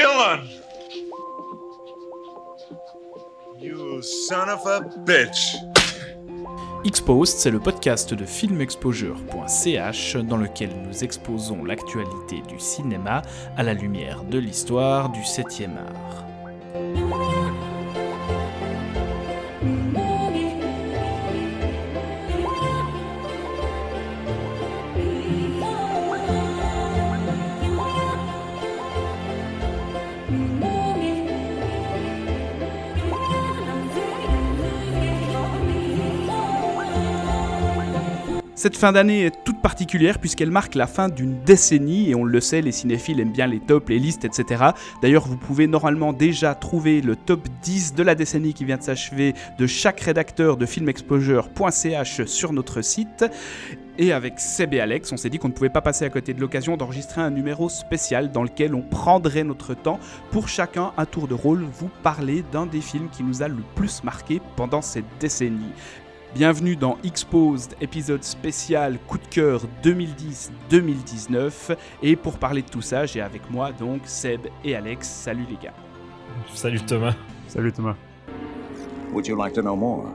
Dylan! You c'est le podcast de filmexposure.ch dans lequel nous exposons l'actualité du cinéma à la lumière de l'histoire du 7e art. Cette fin d'année est toute particulière puisqu'elle marque la fin d'une décennie et on le sait, les cinéphiles aiment bien les tops, les listes, etc. D'ailleurs, vous pouvez normalement déjà trouver le top 10 de la décennie qui vient de s'achever de chaque rédacteur de filmexposure.ch sur notre site. Et avec Seb Alex, on s'est dit qu'on ne pouvait pas passer à côté de l'occasion d'enregistrer un numéro spécial dans lequel on prendrait notre temps pour chacun à tour de rôle vous parler d'un des films qui nous a le plus marqué pendant cette décennie. Bienvenue dans Exposed, épisode spécial coup de cœur 2010-2019. Et pour parler de tout ça, j'ai avec moi donc Seb et Alex. Salut les gars. Salut Thomas. Salut Thomas. Would you like to know more?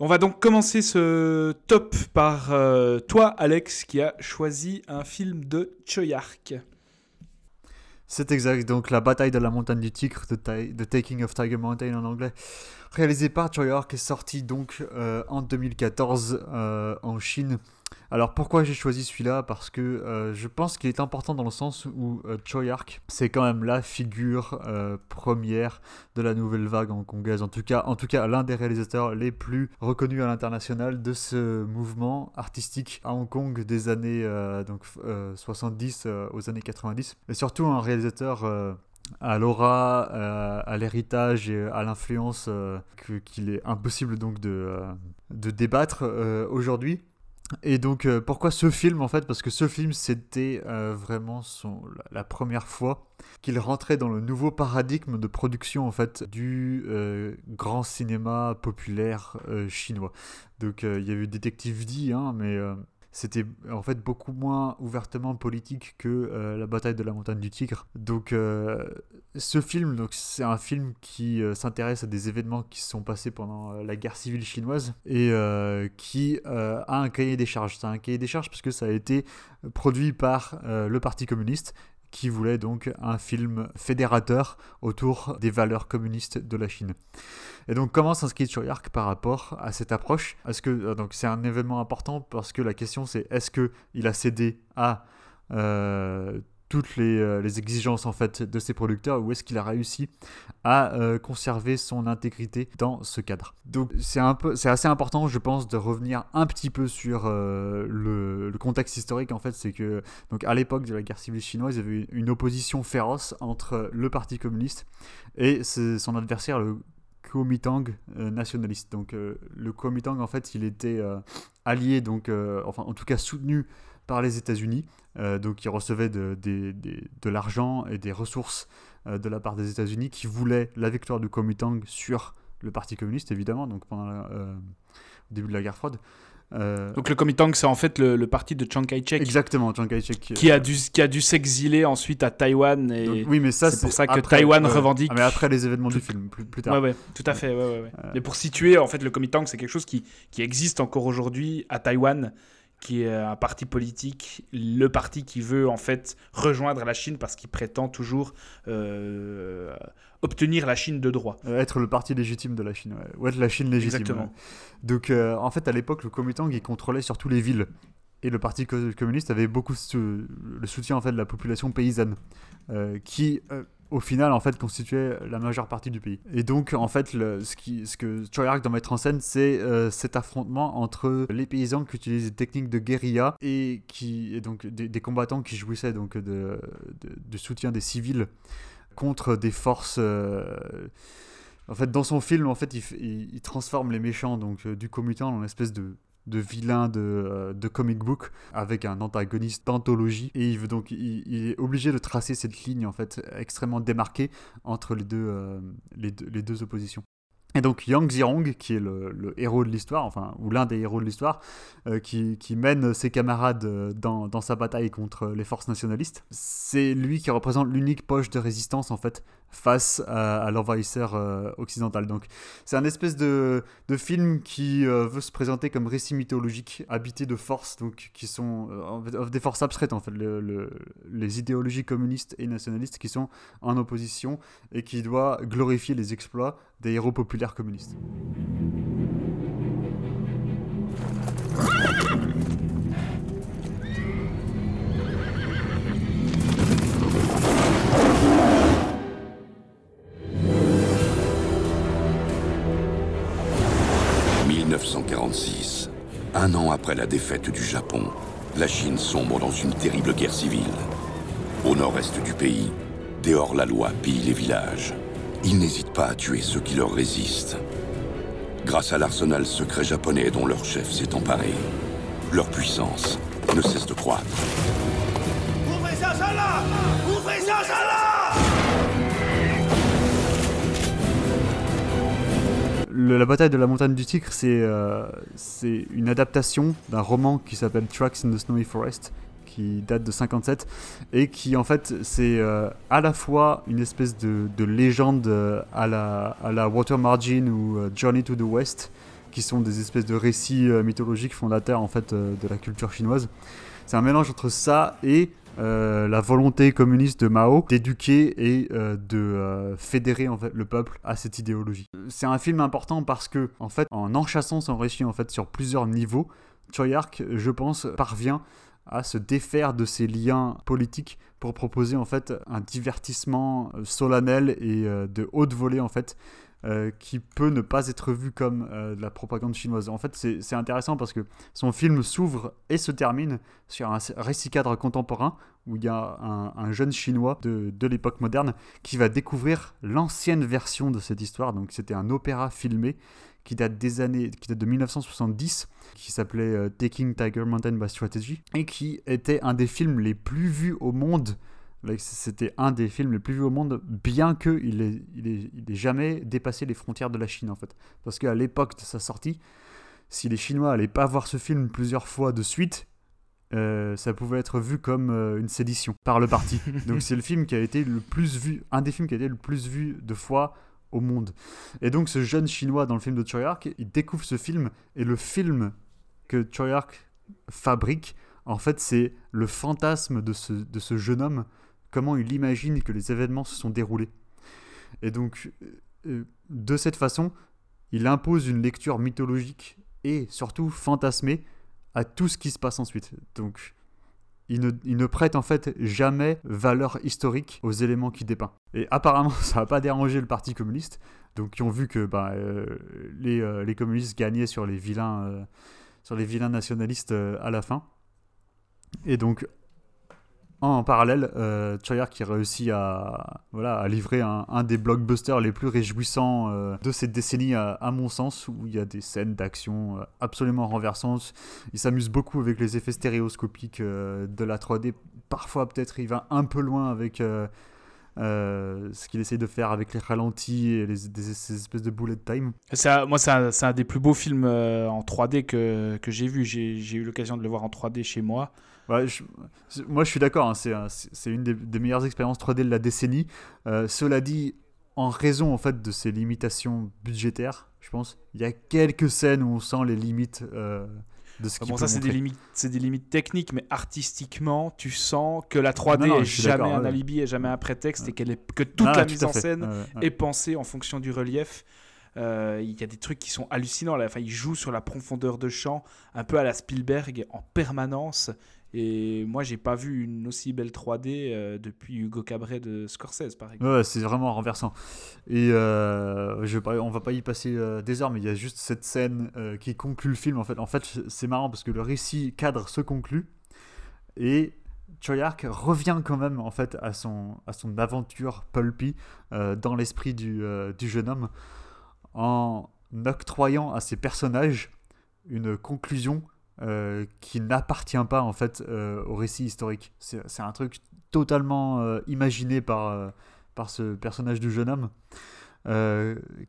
On va donc commencer ce top par euh, toi, Alex, qui a choisi un film de Choyark. C'est exact, donc la bataille de la montagne du tigre, The, Taking of Tiger Mountain en anglais, réalisé par Choi York, est sorti donc euh, en 2014 euh, en Chine. Alors pourquoi j'ai choisi celui-là? Parce que euh, je pense qu'il est important dans le sens où euh, Choi Ark, c'est quand même la figure euh, première de la nouvelle vague hongkongaise. En tout cas, l'un des réalisateurs les plus reconnus à l'international de ce mouvement artistique à Hong Kong des années donc 70 aux années 90. Et surtout un réalisateur à l'aura, à l'héritage et à l'influence qu'il est impossible donc de débattre aujourd'hui. Et donc, euh, pourquoi ce film en fait? Parce que ce film, c'était euh, vraiment la, première fois qu'il rentrait dans le nouveau paradigme de production en fait du euh, grand cinéma populaire chinois. Donc, il y a eu Détective D, hein, mais c'était en fait beaucoup moins ouvertement politique que euh, la bataille de la montagne du tigre. Donc euh, ce film, c'est un film qui euh, s'intéresse à des événements qui se sont passés pendant la guerre civile chinoise et qui a un cahier des charges. C'est un cahier des charges parce que ça a été produit par le Parti communiste qui voulait donc un film fédérateur autour des valeurs communistes de la Chine. Et donc comment s'inscrit Choyark par rapport à cette approche? Est-ce que euh, donc c'est un événement important parce que la question c'est est-ce que il a cédé à euh, toutes euh, les, exigences en fait de ses producteurs ou est-ce qu'il a réussi à conserver son intégrité dans ce cadre donc c'est un peu c'est assez important je pense de revenir un petit peu sur le, contexte historique en fait c'est que donc à l'époque de la guerre civile chinoise il y avait une opposition féroce entre le parti communiste et son adversaire le Kuomintang euh, nationaliste. Donc euh, le Kuomintang, en fait, il était euh, allié, donc, enfin en tout cas soutenu par les États-Unis. donc il recevait de, de, l'argent et des ressources de la part des États-Unis qui voulaient la victoire du Kuomintang sur le Parti communiste, évidemment, donc pendant le début de la guerre froide. Euh, Donc le Kuomintang, c'est en fait le, parti de Chiang Kai-shek. Exactement, Chiang Kai-shek. Qui, a dû, qui a dû s'exiler ensuite à Taïwan. Et oui, mais ça, c'est pour ça que Taïwan revendique. Ah, mais après les événements du film, plus, plus, tard. Ouais, ouais, tout à fait. Ouais, ouais, ouais. Euh. Mais pour situer, en fait, le Kuomintang, c'est quelque chose qui, qui existe encore aujourd'hui à Taïwan qui est un parti politique, le parti qui veut en fait rejoindre la Chine parce qu'il prétend toujours euh, obtenir la Chine de droit. Euh, être le parti légitime de la Chine, ou être la Chine légitime. Exactement. Donc euh, en fait à l'époque le Kuomintang il contrôlait surtout les villes et le parti communiste avait beaucoup le soutien en fait de la population paysanne qui au final en fait constituait la majeure partie du pays. Et donc en fait ce, que Choyark doit mettre en scène c'est cet affrontement entre les paysans qui utilisent des techniques de guérilla et qui donc des, combattants qui jouissaient donc de, soutien des civils contre des forces. Euh, en fait, dans son film, en fait, il, transforme les méchants donc euh, du Comutant en espèce de, de vilain de, euh, de, comic book avec un antagoniste d'anthologie et il veut donc il, est obligé de tracer cette ligne en fait extrêmement démarquée entre les deux, deux oppositions. Et donc Yang Zirong, qui est le, héros de l'histoire, enfin, ou l'un des héros de l'histoire, euh, qui, mène ses camarades euh, dans, sa bataille contre les forces nationalistes, c'est lui qui représente l'unique poche de résistance, en fait, face à, l'envahisseur euh, occidental. Donc c'est un espèce de, film qui veut se présenter comme récit mythologique, habité de forces, donc qui sont des forces abstraites, en fait, le- le- les idéologies communistes et nationalistes qui sont en opposition et qui doit glorifier les exploits des héros populaires communistes. « 1946. Un an après la défaite du Japon, la Chine sombre dans une terrible guerre civile. Au nord-est du pays, des hors-la-loi pillent les villages. Ils n'hésitent pas à tuer ceux qui leur résistent. Grâce à l'arsenal secret japonais dont leur chef s'est emparé, leur puissance ne cesse de croître. Ouvrez ça, Ouvrez ça, Le- la bataille de la montagne du Tigre, c'est euh, c'est une adaptation d'un roman qui s'appelle Tracks in the Snowy Forest, qui date de 57, et qui en fait, c'est euh, à la fois une espèce de, de légende euh, à la, à la Water Margin ou euh, Journey to the West, qui sont des espèces de récits mythologiques fondateurs en fait de la culture chinoise. C'est un mélange entre ça et la volonté communiste de Mao d'éduquer et de fédérer en fait le peuple à cette idéologie. C'est un film important parce que en fait en enchassant son récit en fait sur plusieurs niveaux, Choi Ark, je pense, parvient à se défaire de ses liens politiques pour proposer en fait un divertissement euh, solennel et euh, de haute volée en fait euh, qui peut ne pas être vu comme de la propagande chinoise. En fait, c'est intéressant parce que son film s'ouvre et se termine sur un récit cadre contemporain où il y a un, un jeune chinois de, de l'époque moderne qui va découvrir l'ancienne version de cette histoire. Donc, c'était un opéra filmé qui date des années, qui date de 1970, qui s'appelait euh, Taking Tiger Mountain by Strategy et qui était un des films les plus vus au monde C'était un des films les plus vus au monde, bien qu'il ait, il jamais dépassé les frontières de la Chine, en fait. Parce qu'à l'époque de sa sortie, si les Chinois allaient pas voir ce film plusieurs fois de suite, euh, ça pouvait être vu comme euh, une sédition par le parti. donc c'est le film qui a été le plus vu, un des films qui a été le plus vu de fois monde. Et donc ce jeune Chinois dans le film de Choi Ark, il découvre ce film et le film que Choi Ark fabrique, en fait, c'est le fantasme de ce, jeune homme, comment il imagine que les événements se sont déroulés. Et donc, euh, de cette façon, il impose une lecture mythologique et surtout fantasmée à tout ce qui se passe ensuite. Donc, il ne, il prête en fait jamais valeur historique aux éléments qu'il dépeint. Et apparemment, ça n'a pas dérangé le Parti communiste, donc ils ont vu que bah, euh, les, euh, les communistes gagnaient sur les vilains, euh, sur les vilains nationalistes à la fin. Et donc, en parallèle, euh, qui réussit à, voilà, à livrer un, des blockbusters les plus réjouissants euh, de cette décennie, à, mon sens, où il y a des scènes d'action euh, absolument renversantes. Il s'amuse beaucoup avec les effets stéréoscopiques euh, de la 3D. Parfois, peut-être, il va un peu loin avec ce qu'il essaie de faire avec les ralentis et les, des, ces espèces de bullet time. Un- moi, c'est un, un des plus beaux films en 3D que, que j'ai vu. J'ai eu l'occasion de le voir en 3D chez moi. Je- c'est- moi, je suis d'accord. hein, c'est un- c'est c'est une des, des meilleures expériences 3D de la décennie. Euh, cela dit, en raison en fait de ces limitations budgétaires, je pense, il y a quelques scènes où on sent les limites euh, de ce Ah qu'il Bon, peut ça, c'est des, limites, c'est des limites techniques, mais artistiquement, tu sens que la 3D Non, non, est je suis jamais un ouais. alibi, est jamais un prétexte, et qu'elle est, que toute la mise en scène Ouais, est pensée en fonction du relief. Euh, Il y a des trucs qui sont hallucinants. Là. Enfin, il joue sur la profondeur de champ, un peu à la Spielberg, en permanence. Et moi, j'ai pas vu une aussi belle 3D euh, depuis Hugo Cabret de Scorsese, par exemple. Ouais, c'est vraiment renversant. Et euh, je on va pas y passer euh, des heures, mais il y a juste cette scène euh, qui conclut le film. En fait, en fait c'est marrant parce que le récit cadre se conclut et Choi Ark revient quand même en fait à son, à son aventure pulpy dans l'esprit du, du jeune homme en octroyant à ses personnages une conclusion euh, qui n'appartient pas en fait euh, au récit historique. C'est un truc totalement euh, imaginé par, par ce personnage du jeune homme.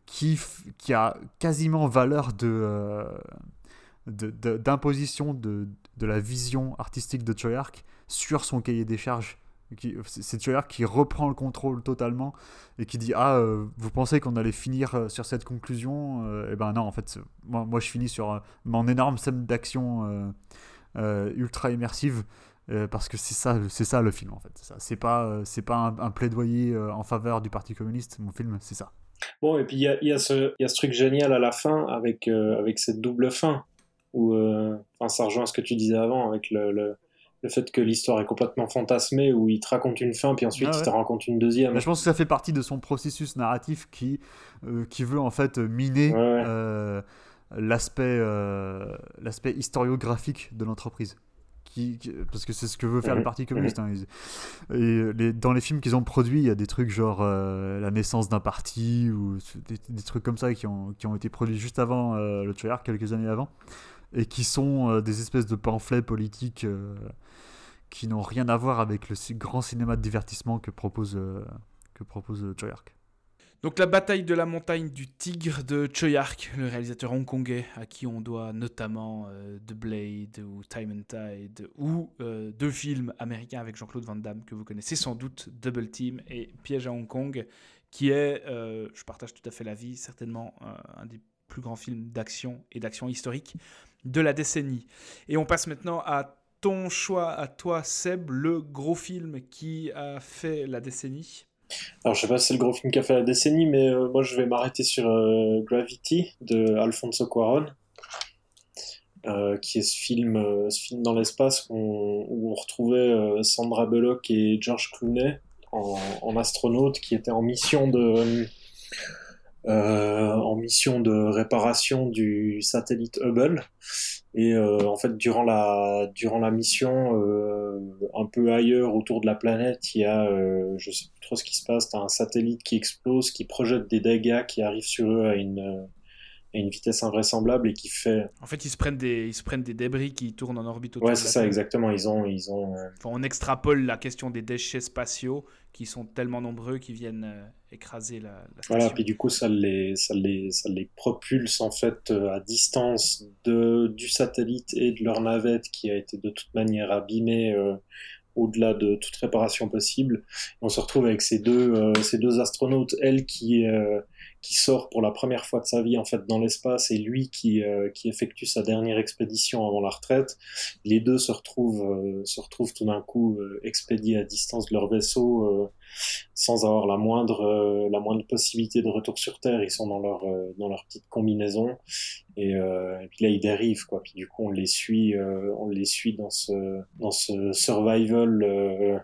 qui, qui a quasiment valeur de, euh, de- d'imposition de, de la vision artistique de Treyarch sur son cahier des charges. C'est Treyarch qui reprend le contrôle totalement et qui dit ah euh, vous pensez qu'on allait finir euh, sur cette conclusion Eh ben non en fait moi, moi je finis sur euh, mon énorme scène d'action euh, euh, ultra immersive euh, parce que c'est ça c'est ça le film en fait C'est pas euh, c'est pas un, plaidoyer euh, en faveur du parti communiste mon film c'est ça. Bon, et puis il y a, y, y a ce truc génial à la fin avec, euh, avec cette double fin, où euh, enfin, ça rejoint ce que tu disais avant, avec le, le fait que l'histoire est complètement fantasmée, où il te raconte une fin, puis ensuite Ah ouais. il te raconte une deuxième. Mais je pense que ça fait partie de son processus narratif qui, euh, qui veut en fait miner Ouais, ouais. euh, l'aspect euh, l'aspect historiographique de l'entreprise. Qui, qui- parce que c'est ce que veut faire Mhm. le Parti communiste. hein. Et les, dans les films qu'ils ont produits, il y a des trucs genre euh, la naissance d'un parti ou des, des trucs comme ça qui ont, qui ont été produits juste avant euh, le Treyarch, quelques années avant, et qui sont euh, des espèces de pamphlets politiques euh, qui n'ont rien à voir avec le grand cinéma de divertissement que propose, euh, que propose Treyarch. Donc la bataille de la montagne du tigre de Choyark, le réalisateur hongkongais à qui on doit notamment The Blade ou Time and Tide ou deux films américains avec Jean-Claude Van Damme que vous connaissez sans doute, Double Team et Piège à Hong Kong, qui est, je partage tout à fait l'avis, certainement un des plus grands films d'action et d'action historique de la décennie. Et on passe maintenant à ton choix, à toi Seb, le gros film qui a fait la décennie. Alors je sais pas si c'est le gros film qui a fait la décennie, mais euh, moi je vais m'arrêter sur euh, Gravity de Alfonso Cuarón, euh, qui est ce film, ce film dans l'espace où on, retrouvait Sandra Bullock et George Clooney en, en astronaute qui étaient en mission de euh, en mission de réparation du satellite Hubble. Et euh, en fait, durant la, durant la mission, euh, un peu ailleurs autour de la planète, il y a, euh, je sais plus trop ce qui se passe, t'as un satellite qui explose, qui projette des dégâts qui arrivent sur eux à une, à une vitesse invraisemblable et qui fait... En fait, ils se prennent des, ils se prennent des débris qui tournent en orbite autour Ouais, c'est ça, Terre. exactement. Ils ont... Ils ont euh, Enfin, on extrapole la question des déchets spatiaux qui sont tellement nombreux qu'ils viennent euh, écraser la, la station. Voilà, puis du coup, ça les, ça les, ça les propulse en fait euh, à distance de, du satellite et de leur navette qui a été de toute manière abîmée euh, au-delà de toute réparation possible. On se retrouve avec ces deux, euh, ces deux astronautes, elle qui, euh, qui sort pour la première fois de sa vie en fait dans l'espace et lui qui, euh, qui effectue sa dernière expédition avant la retraite. Les deux se retrouvent, euh, se retrouvent tout d'un coup euh, expédiés à distance de leur vaisseau. sans avoir la moindre, la moindre possibilité de retour sur Terre. Ils sont dans leur, dans leur petite combinaison. Et, puis là, ils dérivent, quoi. Puis du coup, on les suit, on les suit dans ce, dans ce survival,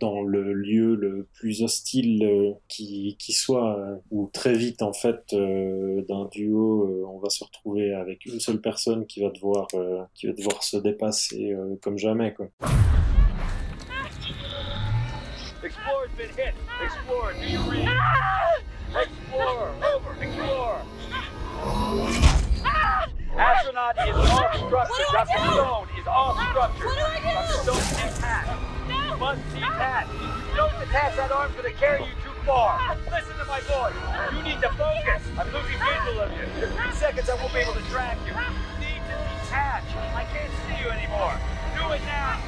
dans le lieu le plus hostile qui, qui soit, où très vite, en fait, euh, d'un duo, euh, on va se retrouver avec une seule personne qui va devoir, euh, qui va devoir se dépasser euh, comme jamais, quoi. Astronaut is off structure. Dr. Stone is off structure. Dr. Stone. You must detach. If you don't detach, that arm's gonna carry you far. Listen to my voice. You need to focus. I'm losing visual of you. In three seconds, I won't be able to track you. You need to detach. I can't see you anymore. Do it now.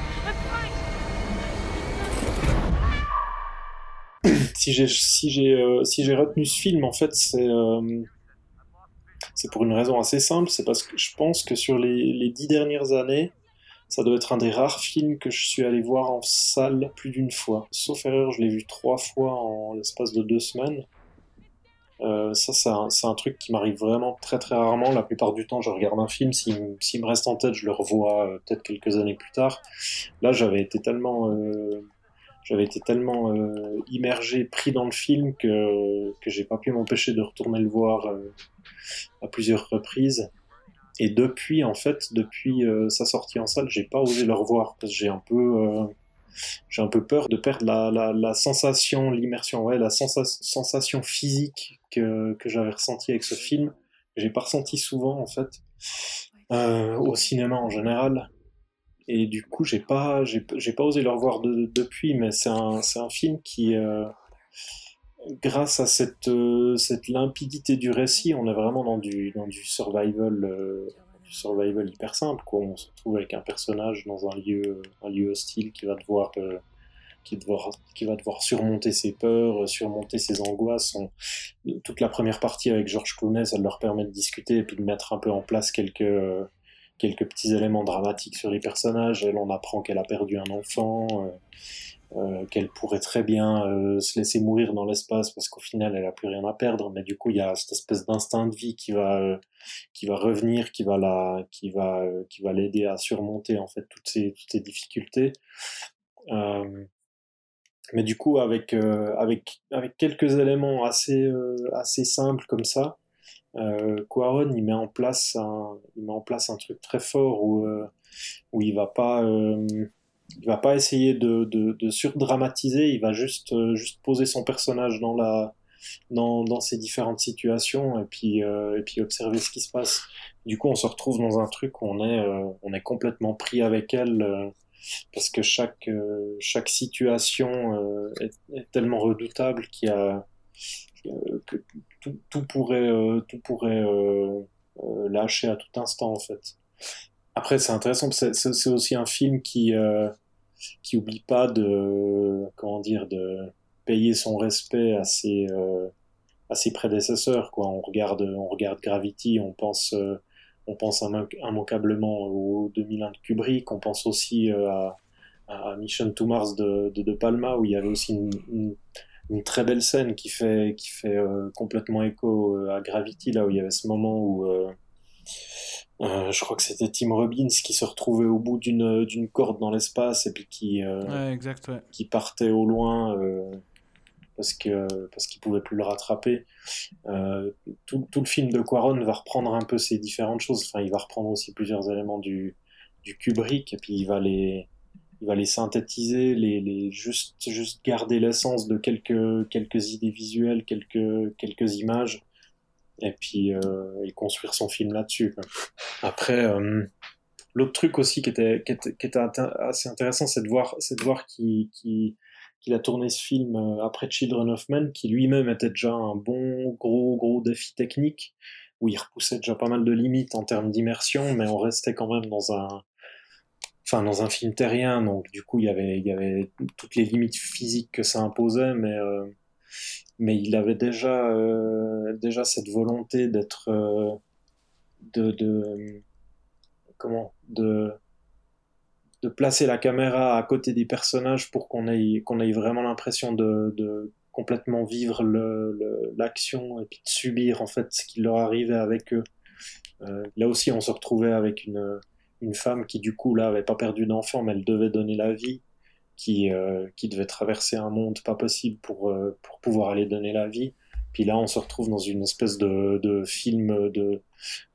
Si j'ai si j'ai euh, si j'ai retenu ce film en fait c'est euh, c'est pour une raison assez simple c'est parce que je pense que sur les, les dix dernières années ça doit être un des rares films que je suis allé voir en salle plus d'une fois. Sauf erreur je l'ai vu trois fois en l'espace de deux semaines. Euh, ça c'est un, truc qui m'arrive vraiment très très rarement. La plupart du temps je regarde un film. S'il me- s'il me reste en tête je le revois euh, peut-être quelques années plus tard. Là j'avais été tellement euh, j'avais été tellement euh, immergé, pris dans le film que, que j'ai pas pu m'empêcher de retourner le voir euh, à plusieurs reprises. Et depuis, en fait, depuis euh, sa sortie en salle, j'ai pas osé le revoir parce que j'ai un peu, euh, j'ai un peu peur de perdre la, la, la sensation, l'immersion, ouais, la sensa- sensation physique que, que j'avais ressentie avec ce film. J'ai pas ressenti souvent, en fait, euh, au cinéma en général. Et du coup, j'ai pas, j'ai, pas osé le revoir de- depuis, mais c'est un, c'est un film qui, grâce à cette, euh, cette limpidité du récit, on est vraiment dans du, dans du survival, euh, survival hyper simple. Quoi. On se retrouve avec un personnage dans un lieu, un lieu hostile qui va devoir, euh, qui, va devoir surmonter ses peurs, surmonter ses angoisses. Toute la première partie avec Georges Clooney, ça leur permet de discuter et puis de mettre un peu en place quelques, quelques petits éléments dramatiques sur les personnages. Elle, on apprend qu'elle a perdu un enfant. Euh, qu'elle pourrait très bien euh, se laisser mourir dans l'espace parce qu'au final elle a plus rien à perdre. Mais du coup il y a cette espèce d'instinct de vie qui va euh, qui va revenir qui va la qui va euh, qui va l'aider à surmonter en fait toutes ces toutes ces difficultés. Euh, mais du coup avec avec avec quelques éléments assez assez simples comme ça euh, Quaron il met en place un il met en place un truc très fort où où il va pas il va pas essayer de, de, de surdramatiser, il va juste, euh, juste poser son personnage dans, la, dans, dans ces différentes situations et puis, euh, et puis observer ce qui se passe. Du coup, on se retrouve dans un truc où on est, euh, on est complètement pris avec elle euh, parce que chaque, euh, chaque situation euh, est, est tellement redoutable qu'il y a, que tout, tout pourrait, tout pourrait lâcher à tout instant en fait. Après, c'est intéressant, c'est aussi un film qui, euh, qui oublie pas de, comment dire, de payer son respect à ses, euh, à ses prédécesseurs, quoi. On regarde, on regarde Gravity, on pense, euh, on pense imman- immanquablement au 2001 de Kubrick, on pense aussi euh, à, Mission to Mars de, de Palma, où il y avait aussi une, une, très belle scène qui fait, qui fait euh, complètement écho à Gravity, là où il y avait ce moment où, euh, euh, je crois que c'était Tim Robbins qui se retrouvait au bout d'une d'une corde dans l'espace et puis qui, euh, Ouais, exact, ouais. qui partait au loin euh, parce que parce qu'il pouvait plus le rattraper. Euh, tout, tout le film de Quaron va reprendre un peu ces différentes choses. Enfin, il va reprendre aussi plusieurs éléments du du Kubrick et puis il va les il va les synthétiser, les, les juste juste garder l'essence de quelques quelques idées visuelles, quelques quelques images et puis euh, et construire son film là-dessus. Après, euh, l'autre truc aussi qui était, qui qui assez intéressant, c'est de voir, voir qu'il qu'il- a tourné ce film euh, après Children of Men, qui lui-même était déjà un bon gros gros défi technique, où il repoussait déjà pas mal de limites en termes d'immersion, mais on restait quand même dans un, enfin dans un film terrien, donc du coup il y avait, toutes les limites physiques que ça imposait, mais mais il avait déjà euh, déjà cette volonté d'être euh, de, de comment de de placer la caméra à côté des personnages pour qu'on ait qu'on ait vraiment l'impression de, complètement vivre l'action et puis de subir en fait ce qui leur arrivait avec eux. Euh, là aussi, on se retrouvait avec une une femme qui du coup là avait pas perdu d'enfant, mais elle devait donner la vie, qui euh, qui devait traverser un monde pas possible pour euh, pour pouvoir aller donner la vie. Puis là, on se retrouve dans une espèce de, de film de,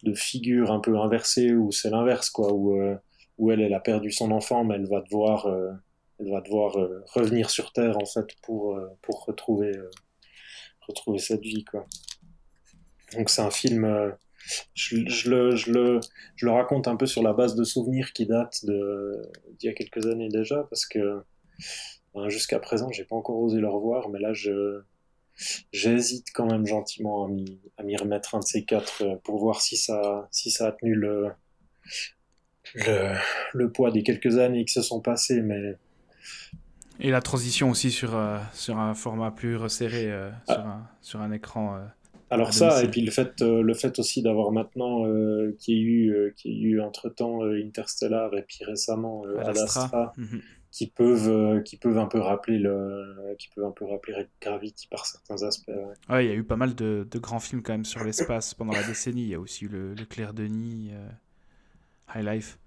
de figure un peu inversée où c'est l'inverse, quoi, où, euh, où elle, elle a perdu son enfant, mais elle va devoir, euh, elle va devoir euh, revenir sur Terre, en fait, pour, pour retrouver, retrouver cette vie, quoi. Donc c'est un film, je, je le, je, le, je le raconte un peu sur la base de souvenirs qui datent d'il y a quelques années déjà, parce que jusqu'à présent, j'ai pas encore osé le revoir, mais là, je, j'hésite quand même gentiment à m'y, remettre un de ces quatre euh, pour voir si ça, si ça a tenu le, le, le poids des quelques années qui se sont passées, mais Et la transition aussi sur, euh, sur un format plus resserré, euh, Ah. sur, un, sur un écran. euh, alors ça, et puis le fait, le fait aussi d'avoir maintenant qu'il y ait eu, qu'il y ait eu entre-temps Interstellar et puis récemment euh, Ad Ad Astra. Qui peuvent, euh, qui peuvent un peu rappeler le, qui peuvent un peu rappeler Gravity par certains aspects. ouais. Ouais, il y a eu pas mal de, de grands films quand même sur l'espace pendant la décennie. Il y a aussi eu le, le Clair Denis, euh, High Life.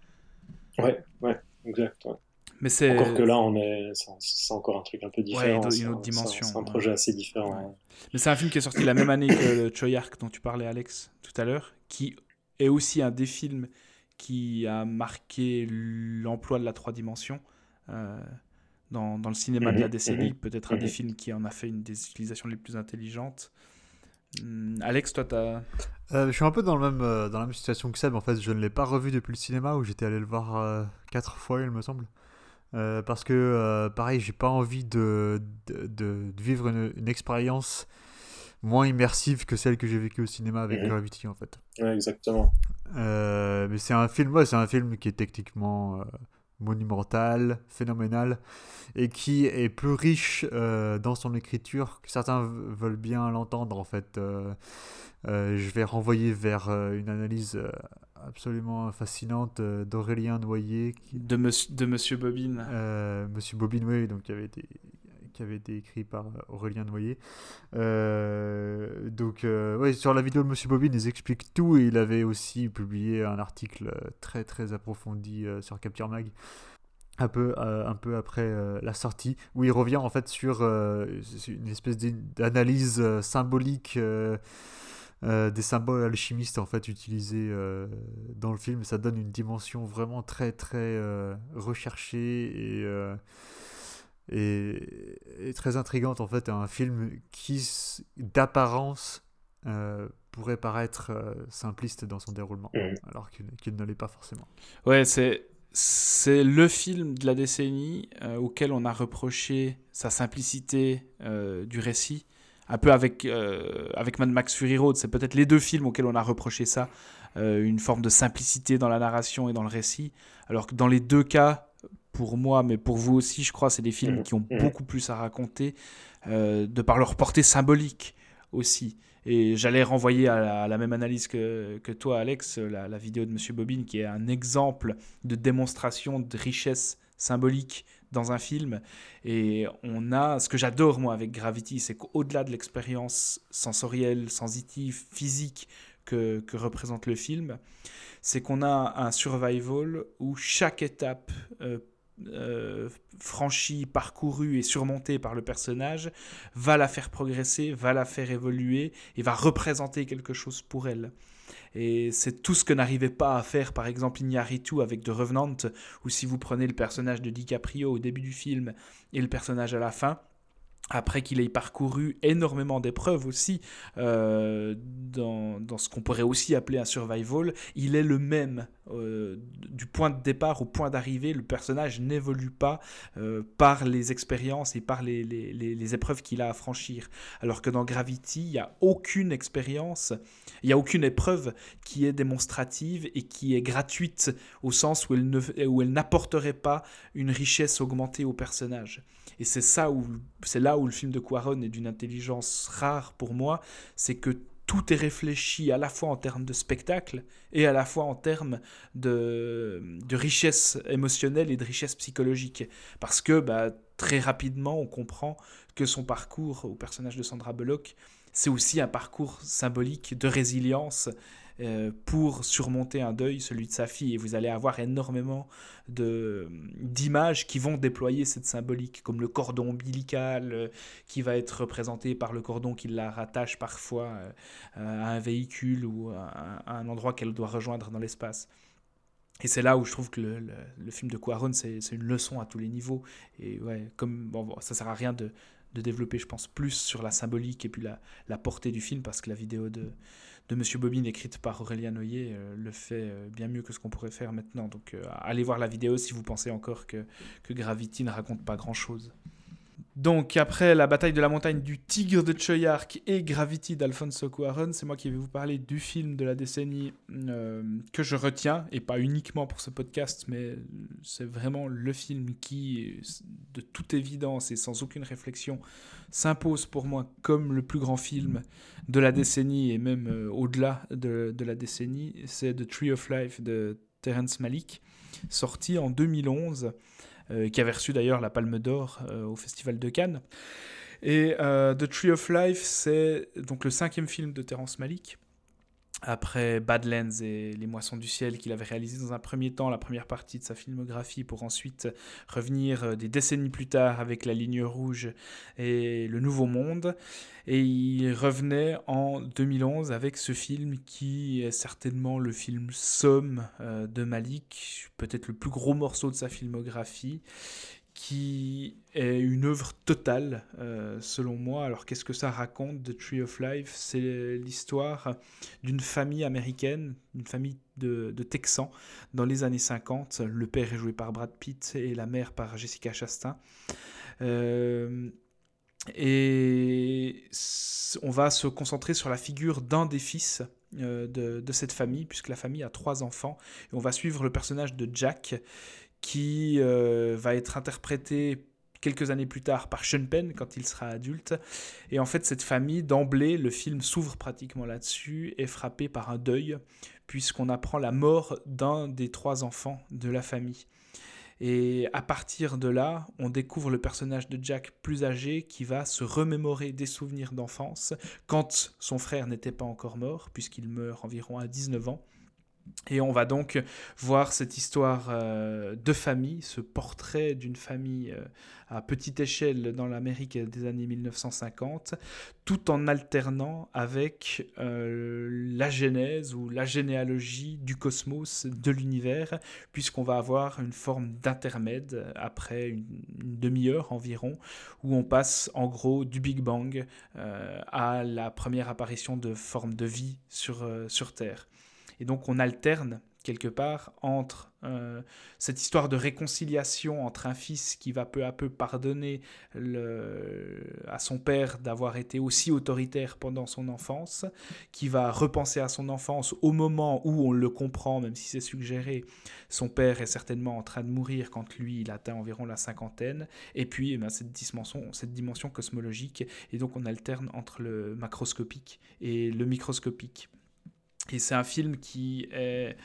Ouais, ouais, exact. ouais. Mais c'est. Encore que là, on est, c'est encore un truc un peu différent. dans une c'est un- autre dimension, C'est un, ouais. projet assez différent. Ouais. ouais. Mais c'est un film qui est sorti la même année que le Choyark dont tu parlais, Alex, tout à l'heure, qui est aussi un des films qui a marqué l'emploi de la trois dimensions dans, dans le cinéma de la Mhm, décennie. mhm, Peut-être un des mhm. films qui en a fait une des utilisations les plus intelligentes. Hum, Alex, toi, t'as. Euh, je suis un peu dans, le même, euh, dans la même situation que Seb. En fait, je ne l'ai pas revu depuis le cinéma où j'étais allé le voir euh, quatre fois, il me semble. Euh, parce que, euh, pareil, j'ai pas envie de, de, de vivre une, une expérience moins immersive que celle que j'ai vécue au cinéma avec. Gravity, en fait. Ouais, exactement. Euh, mais c'est un film, ouais, c'est un film qui est techniquement euh, monumental, phénoménal, et qui est plus riche euh, dans son écriture que certains veulent bien l'entendre en fait. Euh, euh, je vais renvoyer vers une analyse absolument fascinante d'Aurélien Noyer, qui, De, monsieur, de Monsieur Bobine. Monsieur Bobby Noyer, donc qui avait été qui avait été écrit par euh, Aurélien Noyer. Euh, donc, euh, sur la vidéo de Monsieur Bobine, ils expliquent tout et il avait aussi publié un article très très approfondi sur Capture Mag. Un peu, un peu après la sortie, où il revient en fait sur une espèce d'analyse symbolique des symboles alchimistes en fait utilisés dans le film. Ça donne une dimension vraiment très très recherchée et, et, et très intrigante en fait un film qui d'apparence euh, pourrait paraître euh, simpliste dans son déroulement, Mhm. alors qu'il ne l'est pas forcément. Ouais, c'est c'est le film de la décennie euh, auquel on a reproché sa simplicité euh, du récit. Un peu avec, euh, avec Mad Max Fury Road, c'est peut-être les deux films auxquels on a reproché ça, euh, une forme de simplicité dans la narration et dans le récit. Alors que dans les deux cas, pour moi, mais pour vous aussi, je crois, c'est des films Mhm, qui ont mhm. beaucoup plus à raconter, euh, de par leur portée symbolique aussi. Et j'allais renvoyer à la, à la même analyse que, que toi, Alex, la, la vidéo de Monsieur Bobine, qui est un exemple de démonstration de richesse symbolique dans un film. Et on a, ce que j'adore moi avec Gravity, c'est qu'au-delà de l'expérience sensorielle, sensitive, physique que, que représente le film, c'est qu'on a un survival où chaque étape euh, euh, franchie, parcourue et surmontée par le personnage va la faire progresser, va la faire évoluer et va représenter quelque chose pour elle. Et c'est tout ce que n'arrivait pas à faire, par exemple, Iñárritu avec The Revenant, ou si vous prenez le personnage de DiCaprio au début du film et le personnage à la fin, après qu'il ait parcouru énormément d'épreuves aussi, euh, dans, dans ce qu'on pourrait aussi appeler un survival, il est le même. euh, du point de départ au point d'arrivée, le personnage n'évolue pas euh, par les expériences et par les, les- les- épreuves qu'il a à franchir. Alors que dans Gravity, il n'y a aucune expérience, il n'y a aucune épreuve qui est démonstrative et qui est gratuite au sens où elle, où elle n'apporterait pas une richesse augmentée au personnage. Et c'est ça où c'est là où le film de Quaron est d'une intelligence rare pour moi, c'est que tout est réfléchi à la fois en termes de spectacle et à la fois en termes de, richesse émotionnelle et de richesse psychologique. Parce que bah, très rapidement, on comprend que son parcours au personnage de Sandra Bullock, c'est aussi un parcours symbolique de résilience euh, pour surmonter un deuil, celui de sa fille. Et vous allez avoir énormément d'images qui vont déployer cette symbolique, comme le cordon ombilical euh, qui va être représenté par le cordon qui la rattache parfois euh, à un véhicule ou à, un endroit qu'elle doit rejoindre dans l'espace. Et c'est là où je trouve que le, le- film de Quaron, c'est une leçon à tous les niveaux. Et ouais, comme bon, ça sert à rien de, de développer, je pense, plus sur la symbolique et puis la, la portée du film, parce que la vidéo de, de Monsieur Bobine, écrite par Aurélien Noyer, euh, le fait euh, bien mieux que ce qu'on pourrait faire maintenant. Donc euh, allez voir la vidéo si vous pensez encore que, que Gravity ne raconte pas grand-chose. Donc, après la bataille de la montagne du tigre de Choyark et Gravity d'Alfonso Cuarón, c'est moi qui vais vous parler du film de la décennie euh, que je retiens, et pas uniquement pour ce podcast, mais c'est vraiment le film qui, de toute évidence et sans aucune réflexion, s'impose pour moi comme le plus grand film de la décennie et même euh, au-delà de, la décennie. C'est The Tree of Life de Terrence Malick, sorti en 2011 euh, qui avait reçu d'ailleurs la Palme d'Or euh, au Festival de Cannes. Et euh, The Tree of Life, c'est donc le cinquième film de Terrence Malick, après Badlands et Les Moissons du Ciel, qu'il avait réalisé dans un premier temps, la première partie de sa filmographie, pour ensuite revenir euh, des décennies plus tard avec La Ligne Rouge et Le Nouveau Monde. Et il revenait en 2011 avec ce film qui est certainement le film somme euh, de Malik, peut-être le plus gros morceau de sa filmographie, qui est une œuvre totale euh, selon moi. Alors qu'est-ce que ça raconte The Tree of Life? C'est l'histoire d'une famille américaine, une famille de, Texans dans les années 50. Le père est joué par Brad Pitt et la mère par Jessica Chastain. Euh, et on va se concentrer sur la figure d'un des fils euh, de, cette famille, puisque la famille a trois enfants. Et on va suivre le personnage de Jack, qui euh, va être interprété quelques années plus tard par Sean Penn quand il sera adulte. Et en fait, cette famille, d'emblée, le film s'ouvre pratiquement là-dessus, est frappée par un deuil, puisqu'on apprend la mort d'un des trois enfants de la famille. Et à partir de là, on découvre le personnage de Jack plus âgé qui va se remémorer des souvenirs d'enfance quand son frère n'était pas encore mort, puisqu'il meurt environ à 19 ans. Et on va donc voir cette histoire euh, de famille, ce portrait d'une famille euh, à petite échelle dans l'Amérique des années 1950, tout en alternant avec euh, la genèse ou la généalogie du cosmos, de l'univers, puisqu'on va avoir une forme d'intermède après une, demi-heure environ, où on passe en gros du Big Bang à la première apparition de formes de vie sur, sur Terre. Et donc on alterne quelque part entre euh, cette histoire de réconciliation entre un fils qui va peu à peu pardonner à son père d'avoir été aussi autoritaire pendant son enfance, qui va repenser à son enfance au moment où on le comprend, même si c'est suggéré, son père est certainement en train de mourir quand lui il atteint environ la cinquantaine, et puis eh ben, cette, dimension, cette dimension cosmologique, et donc on alterne entre le macroscopique et le microscopique. Et c'est un film qui est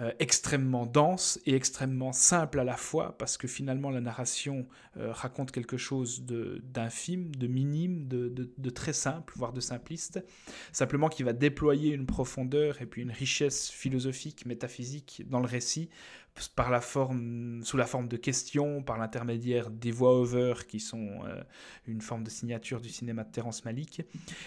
euh, extrêmement dense et extrêmement simple à la fois, parce que finalement la narration euh, raconte quelque chose d'infime, de, minime, de, de, très simple, voire de simpliste, simplement qui va déployer une profondeur et puis une richesse philosophique, métaphysique dans le récit, par la forme, sous la forme de questions, par l'intermédiaire des voix-over qui sont euh, une forme de signature du cinéma de Terrence Malick.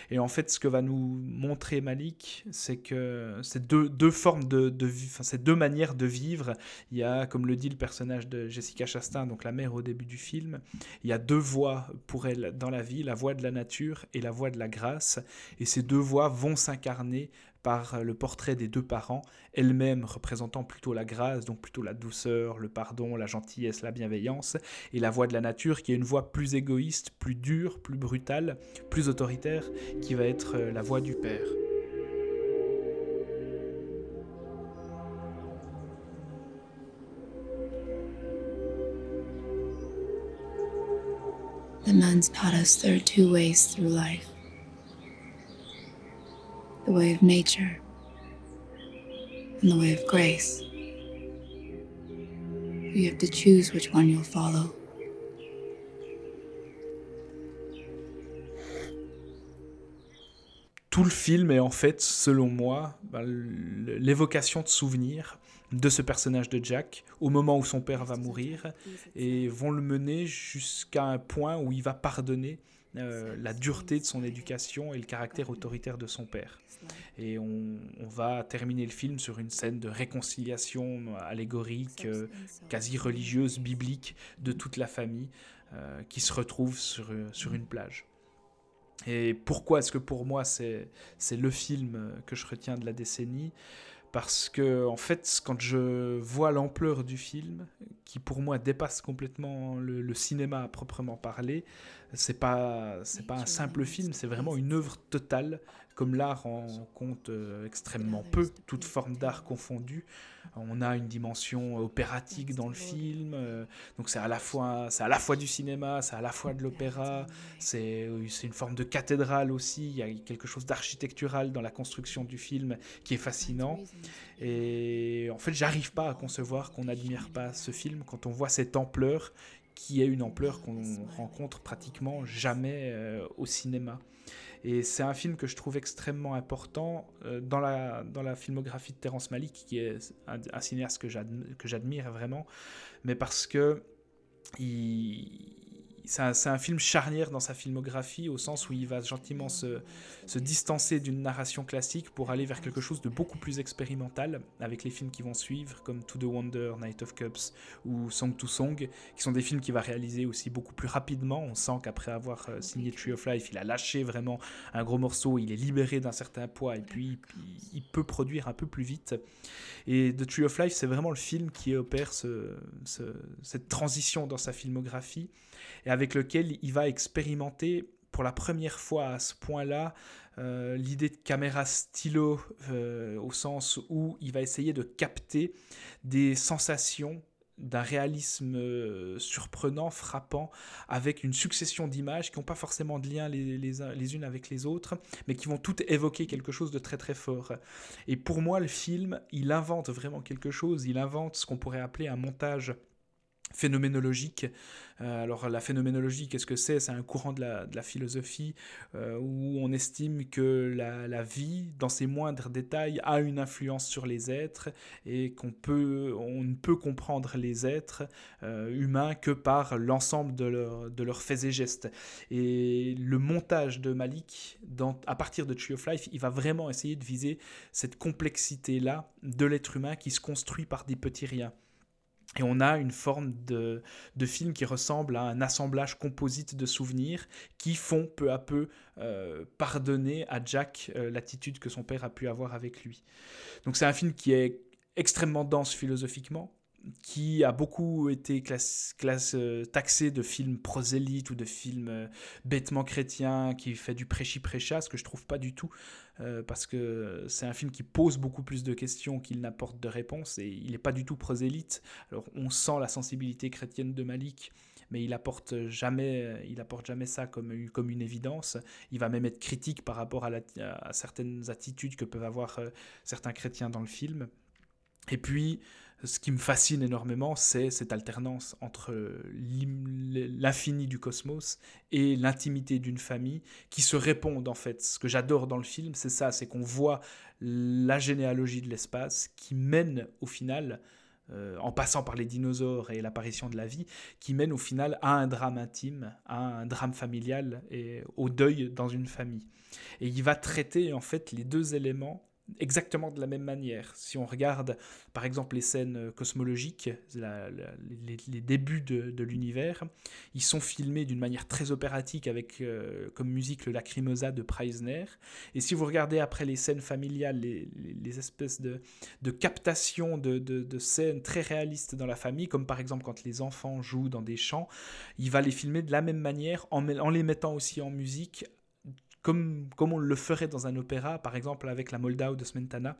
Et en fait, ce que va nous montrer Malick, c'est que c'est deux, formes de, enfin, c'est deux manières de vivre. Il y a, comme le dit le personnage de Jessica Chastain, donc la mère au début du film, il y a deux voix pour elle dans la vie, la voix de la nature et la voix de la grâce. Et ces deux voix vont s'incarner par le portrait des deux parents, elle-même représentant plutôt la grâce, donc plutôt la douceur, le pardon, la gentillesse, la bienveillance, et la voix de la nature qui est une voix plus égoïste, plus dure, plus brutale, plus autoritaire, qui va être la voix du père. The man's taught us there are two ways through life. The way of nature, and the way of grace. You have to choose which one you'll follow. Tout le film est en fait, selon moi, bah, l'évocation de souvenirs de ce personnage de Jack au moment où son père va mourir et vont le mener jusqu'à un point où il va pardonner euh, la dureté de son éducation et le caractère autoritaire de son père. Et on, va terminer le film sur une scène de réconciliation allégorique, euh, quasi religieuse, biblique, de toute la famille euh, qui se retrouve sur, sur une plage. Et pourquoi est-ce que pour moi c'est le film que je retiens de la décennie? Parce que en fait quand je vois l'ampleur du film qui pour moi dépasse complètement le, cinéma à proprement parler c'est pas c'est pas un simple film c'est vraiment une œuvre totale comme l'art en compte euh, extrêmement peu. Toute forme d'art confondue. On a une dimension opératique dans le film euh, donc c'est à la fois c'est à la fois du cinéma c'est à la fois de l'opéra c'est c'est une forme de cathédrale aussi. Il y a quelque chose d'architectural dans la construction du film qui est fascinant. Et en fait j'arrive pas à concevoir qu'on n'admire pas ce film. Quand on voit cette ampleur qui est une ampleur qu'on rencontre pratiquement jamais euh, au cinéma. Et c'est un film que je trouve extrêmement important euh, dans, la, dans la filmographie de Terrence Malick, qui est un, cinéaste que j'admire vraiment, mais parce que il, c'est un, film charnière dans sa filmographie, au sens où il va gentiment se, distancer d'une narration classique pour aller vers quelque chose de beaucoup plus expérimental, avec les films qui vont suivre, comme To the Wonder, Night of Cups ou Song to Song, qui sont des films qu'il va réaliser aussi beaucoup plus rapidement. On sent qu'après avoir euh, signé Tree of Life, il a lâché vraiment un gros morceau, il est libéré d'un certain poids, et puis il peut produire un peu plus vite. Et The Tree of Life, c'est vraiment le film qui opère ce, cette transition dans sa filmographie lequel il va expérimenter pour la première fois à ce point-là euh, l'idée de caméra stylo euh, au sens où il va essayer de capter des sensations d'un réalisme euh, surprenant, frappant, avec une succession d'images qui n'ont pas forcément de lien les, les, unes avec les autres, mais qui vont toutes évoquer quelque chose de très très fort. Et pour moi, le film, il invente vraiment quelque chose, il invente ce qu'on pourrait appeler un montage phénoménologique. Euh, alors la phénoménologie, qu'est-ce que c'est? C'est un courant de la, philosophie euh, où on estime que la, vie, dans ses moindres détails, a une influence sur les êtres et qu'on peut, on ne peut comprendre les êtres euh, humains que par l'ensemble de, leur, de leurs faits et gestes. Et le montage de Malik, à partir de Tree of Life, il va vraiment essayer de viser cette complexité-là de l'être humain qui se construit par des petits riens. Et on a une forme de, de, film qui ressemble à un assemblage composite de souvenirs qui font peu à peu euh, pardonner à Jack euh, l'attitude que son père a pu avoir avec lui. Donc c'est un film qui est extrêmement dense philosophiquement, qui a beaucoup été classe, euh, taxé de films prosélytes ou de films euh, bêtement chrétiens, qui fait du prêchi-prêcha, ce que je trouve pas du tout, euh, parce que c'est un film qui pose beaucoup plus de questions qu'il n'apporte de réponses, et il n'est pas du tout prosélyte. Alors on sent la sensibilité chrétienne de Malik, mais il apporte jamais, il apporte jamais ça comme, comme une évidence. Il va même être critique par rapport à certaines attitudes que peuvent avoir certains chrétiens dans le film. Et puis, ce qui me fascine énormément, c'est cette alternance entre l'infini du cosmos et l'intimité d'une famille qui se répondent en fait. Ce que j'adore dans le film, c'est ça, c'est qu'on voit la généalogie de l'espace qui mène au final, euh, en passant par les dinosaures et l'apparition de la vie, qui mène au final à un drame intime, à un drame familial et au deuil dans une famille. Et il va traiter en fait les deux éléments exactement de la même manière. Si on regarde par exemple les scènes euh, cosmologiques, les, débuts de, l'univers, ils sont filmés d'une manière très opératique avec euh, comme musique le Lacrimosa de Preisner. Et si vous regardez après les scènes familiales, les, espèces de, de captations de, scènes très réalistes dans la famille, comme par exemple quand les enfants jouent dans des champs, il va les filmer de la même manière en, en les mettant aussi en musique comme, comme on le ferait dans un opéra, par exemple avec la Moldau de Smetana.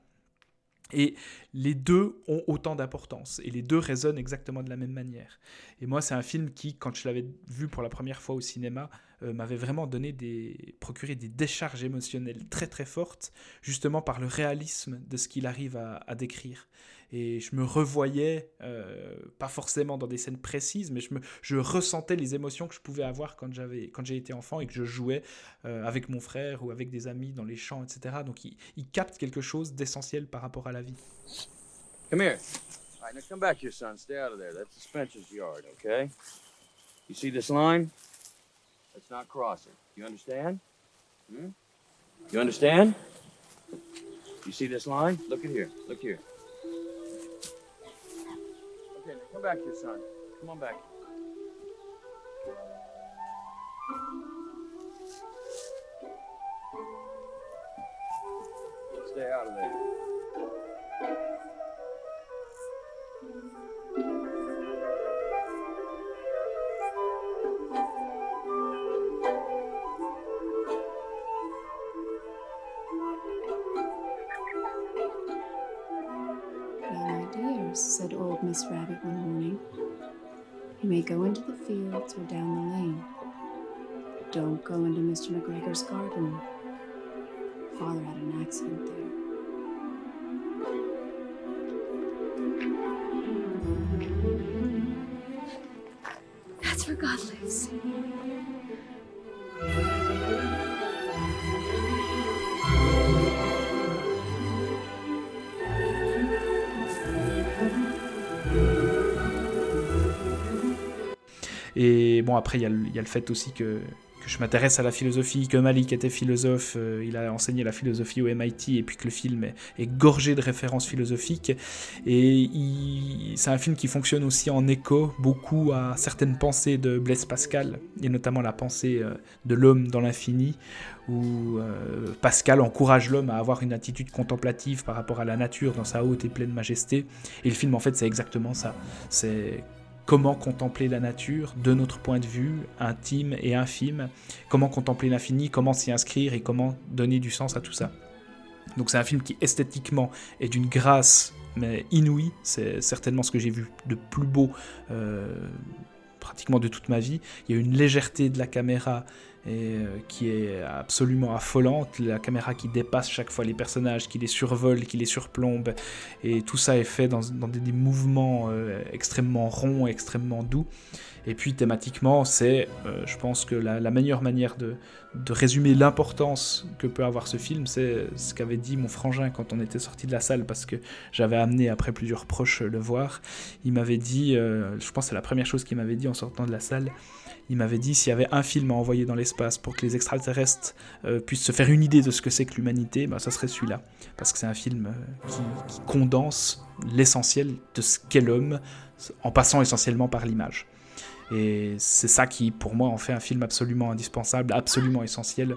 Et les deux ont autant d'importance et les deux résonnent exactement de la même manière. Et moi, c'est un film qui, quand je l'avais vu pour la première fois au cinéma, euh, m'avait vraiment donné des, procuré des décharges émotionnelles très très fortes, justement par le réalisme de ce qu'il arrive à, décrire. Et je me revoyais, euh, pas forcément dans des scènes précises, mais je, me, je ressentais les émotions que je pouvais avoir quand j'avais, quand j'ai été enfant et que je jouais euh, avec mon frère ou avec des amis dans les champs, etc. Donc il, il capte quelque chose d'essentiel par rapport à la vie. Come here. All right, now come back here, son. Stay out of there. That's the Spencer's yard, okay? You see this line? Let's not cross it. You understand? Hmm? You understand? You see this line? Look at here. Look here. Come back here, son. Come on back. Stay out of there. May go into the fields or down the lane. Don't go into Mr. McGregor's garden. Father had an accident there. That's where God lives. Après, il y, a le- fait aussi que, que je m'intéresse à la philosophie, que Malik était philosophe, euh, il a enseigné la philosophie au MIT, et puis que le film est, gorgé de références philosophiques. Et c'est un film qui fonctionne aussi en écho beaucoup à certaines pensées de Blaise Pascal, et notamment la pensée euh, de l'homme dans l'infini, où euh, Pascal encourage l'homme à avoir une attitude contemplative par rapport à la nature dans sa haute et pleine majesté. Et le film, en fait, c'est exactement ça. C'est comment contempler la nature de notre point de vue, intime et infime, comment contempler l'infini, comment s'y inscrire? Et comment donner du sens à tout ça? Donc c'est un film qui esthétiquement est d'une grâce mais inouïe, c'est certainement ce que j'ai vu de plus beau euh, pratiquement de toute ma vie. Il y a une légèreté de la caméra et, euh, qui est absolument affolante, la caméra qui dépasse chaque fois les personnages, qui les survole, qui les surplombe, et tout ça est fait dans, des, mouvements euh, extrêmement ronds, extrêmement doux. Et puis thématiquement, c'est, euh, je pense que la, meilleure manière de, de résumer l'importance que peut avoir ce film, c'est ce qu'avait dit mon frangin quand on était sorti de la salle, parce que j'avais amené après plusieurs proches le voir. Il m'avait dit, je pense que c'est la première chose qu'il m'avait dit en sortant de la salle, il m'avait dit s'il y avait un film à envoyer dans l'espace pour que les extraterrestres euh, puissent se faire une idée de ce que c'est que l'humanité, bah, ça serait celui-là. Parce que c'est un film euh, qui, qui condense l'essentiel de ce qu'est l'homme, en passant essentiellement par l'image. Et c'est ça qui, pour moi, en fait un film absolument indispensable, absolument essentiel,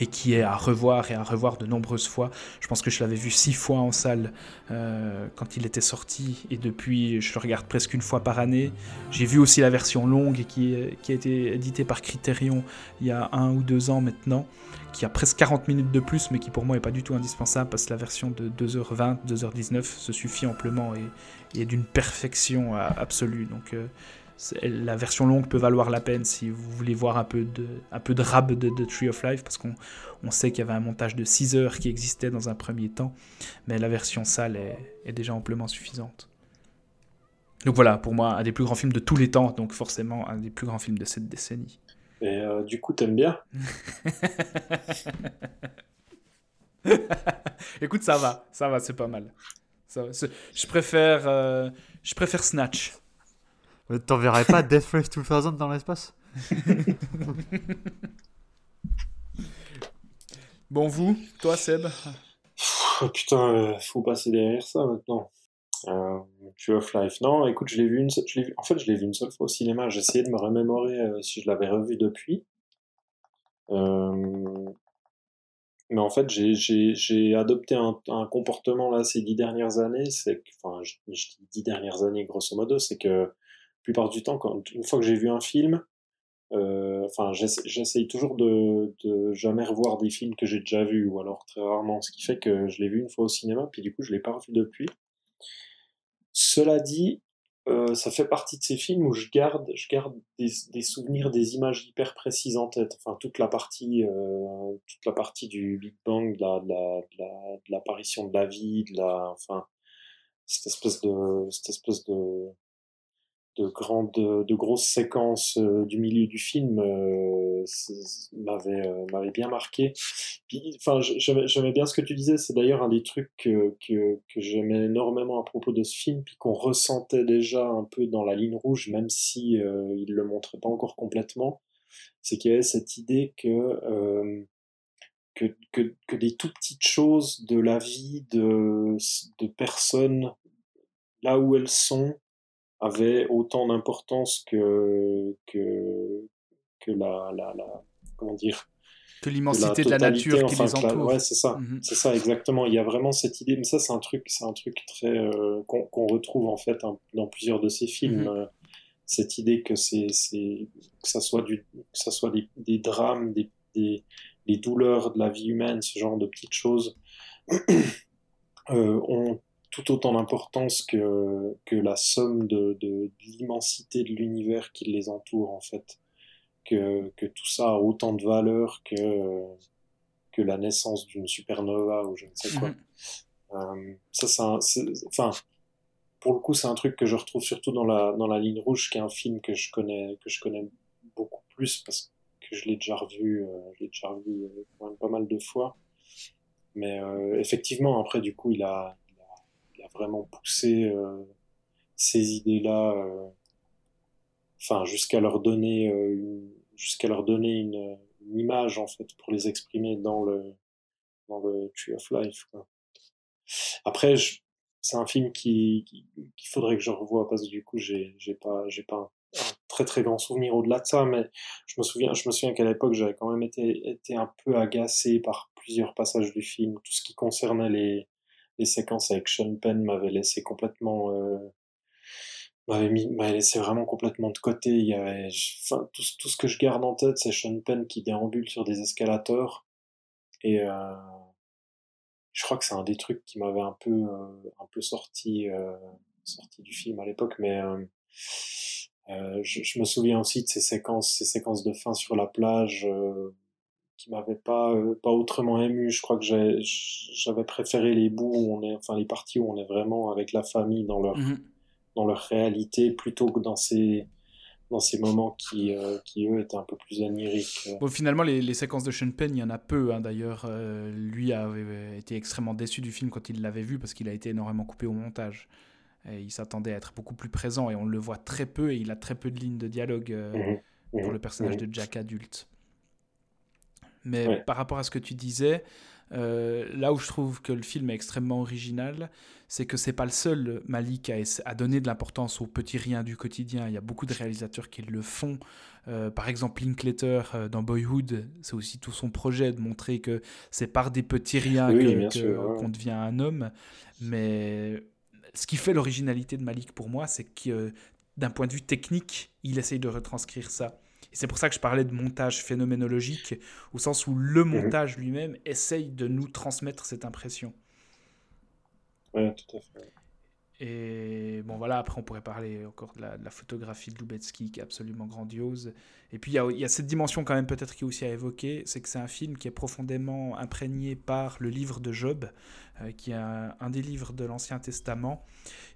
et qui est à revoir et à revoir de nombreuses fois. Je pense que je l'avais vu six fois en salle euh, quand il était sorti, et depuis, je le regarde presque une fois par année. J'ai vu aussi la version longue qui, qui a été éditée par Criterion il y a un ou deux ans maintenant, qui a presque 40 minutes de plus, mais qui pour moi n'est pas du tout indispensable, parce que la version de 2h20, 2h19 se suffit amplement et, est d'une perfection absolue. Donc euh, la version longue peut valoir la peine si vous voulez voir un peu de, un peu de rab de, de Tree of Life, parce qu'on on sait qu'il y avait un montage de 6 heures qui existait dans un premier temps, mais la version sale est, est déjà amplement suffisante. Donc voilà, pour moi, un des plus grands films de tous les temps, donc forcément un des plus grands films de cette décennie. Et euh, du coup, t'aimes bien? Écoute, ça va, ça va, c'est pas mal. Ça va, c'est- je préfère, euh, je préfère Snatch. Euh, T'enverrais pas Death Race 2000 dans l'espace? Bon, vous, toi, Seb? Oh, putain, euh, faut passer derrière ça maintenant. Euh, Tree of Life. Non, écoute, je l'ai vu une seule- je l'ai vu- en fait, je l'ai vu une seule fois au cinéma. J'ai essayé de me remémorer euh, si je l'avais revu depuis. Euh, mais en fait, j'ai- j'ai j'ai adopté un, un comportement là ces dix dernières années. C'est que, enfin, je, je dis dix dernières années grosso modo, c'est que plupart du temps, quand, une fois que j'ai vu un film, euh, enfin, j'essa- j'essaye toujours de, de jamais revoir des films que j'ai déjà vus, ou alors très rarement, ce qui fait que je l'ai vu une fois au cinéma, puis du coup, je l'ai pas revu depuis. Cela dit, euh, ça fait partie de ces films où je garde, je garde des, des souvenirs, des images hyper précises en tête. Enfin, toute la partie, euh, toute la partie du Big Bang, de la, de la, de la- de l'apparition de la vie, de la, enfin, cette espèce de, cette espèce de, de grande, de grosses séquences euh, du milieu du film euh, euh, m'avait bien marqué. Enfin, j'aimais bien ce que tu disais. C'est d'ailleurs un des trucs que, que, que j'aimais énormément à propos de ce film, puis qu'on ressentait déjà un peu dans la ligne rouge, même si euh, il le montrait pas encore complètement. C'est qu'il y avait cette idée que euh, que, que, que des tout petites choses de la vie de, de personnes là où elles sont avaient autant d'importance que, que, que la, la, la, comment dire, Que l'immensité de la nature qui enfin, les que la- entoure. ouais, c'est ça, Mhm. c'est ça exactement. Il y a vraiment cette idée, mais ça c'est un truc, c'est un truc très euh, qu'on qu'on retrouve en fait un- dans plusieurs de ces films. Mhm. euh, cette idée que c'est, c'est que ça soit du, que ça soit des, des drames, des, des, des douleurs de la vie humaine, ce genre de petites choses, euh, ont tout autant d'importance que, que la somme de, de, de l'immensité de l'univers qui les entoure, en fait. Que, que tout ça a autant de valeur que, que la naissance d'une supernova ou je ne sais quoi. Mhm. Euh, ça, c'est un- enfin, pour le coup, c'est un truc que je retrouve surtout dans la, dans la ligne rouge, qui est un film que je connais, que je connais beaucoup plus parce que je l'ai déjà revu, euh, je l'ai déjà revu euh, quand même pas mal de fois. Mais euh, effectivement, après, du coup, il a, vraiment poussé euh, ces idées-là euh, enfin jusqu'à leur donner une, jusqu'à leur donner une, image en fait pour les exprimer dans le dans le Tree of Life. Après, c'est un film qui qu'il faudrait que je revoie parce que du coup j'ai j'ai pas pas un, très très grand souvenir au-delà de ça, mais je me souviens souviens qu'à l'époque j'avais quand même été été un peu agacé par plusieurs passages du film, tout ce qui concernait les les séquences avec Sean Penn m'avait laissé complètement euh, m'avait mis m'avait laissé vraiment complètement de côté. Il y avait enfin tout, tout ce que je garde en tête c'est Sean Penn qui déambule sur des escalators et euh, je crois que c'est un des trucs qui m'avait un peu euh, un peu sorti euh, sorti du film à l'époque mais euh, je, je, me souviens aussi de ces séquences ces séquences de fin sur la plage qui m'avaient pas pas autrement ému je crois que j'avais préféré les bouts où on est enfin les parties où on est vraiment avec la famille dans leur mmh dans leur réalité plutôt que dans ces dans ces moments qui, euh, qui, eux, étaient un peu plus oniriques. Bon, finalement, les, les, séquences de Sean Penn, il y en a peu. Hein, D'ailleurs, euh, lui avait été extrêmement déçu du film quand il l'avait vu parce qu'il a été énormément coupé au montage. Et il s'attendait à être beaucoup plus présent et on le voit très peu et il a très peu de lignes de dialogue euh, mmh pour mmh le personnage de Jack adulte. Mais par rapport à ce que tu disais, là où je trouve que le film est extrêmement original, c'est que c'est pas le seul Malik à, donner de l'importance aux petits riens du quotidien. Il y a beaucoup de réalisateurs qui le font. Euh, par exemple, Linklater euh, dans Boyhood, c'est aussi tout son projet de montrer que c'est par des petits riens qu'on devient un homme. Mais ce qui fait l'originalité de Malik pour moi, c'est que d'un point de vue technique, il essaye de retranscrire ça. Et c'est pour ça que je parlais de montage phénoménologique, au sens où le mhm. montage lui-même essaye de nous transmettre cette impression. Oui, tout à fait. Et bon, voilà, après, on pourrait parler encore de la, photographie de Lubetsky qui est absolument grandiose. Et puis, il y, a, cette dimension, quand même, peut-être qui est aussi à évoquer c'est que c'est un film qui est profondément imprégné par le livre de Job, qui est un, des livres de l'Ancien Testament.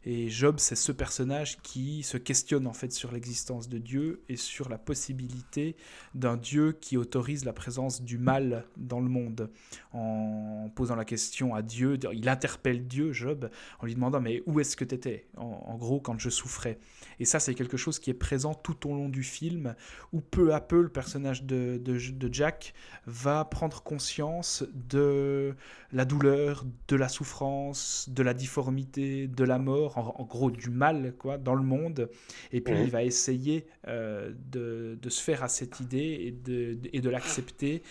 Et Job, c'est ce personnage qui se questionne en fait sur l'existence de Dieu et sur la possibilité d'un Dieu qui autorise la présence du mal dans le monde. En posant la question à Dieu, il interpelle Dieu, Job, en lui demandant mais où est-ce que tu étais en, gros quand je souffrais. Et ça, c'est quelque chose qui est présent tout au long du film, où peu à peu le personnage de, de Jack va prendre conscience de la douleur, de la souffrance, de la difformité, de la mort, en, gros du mal quoi, dans le monde. Et puis il va essayer euh, de, de, se faire à cette idée et de, et de l'accepter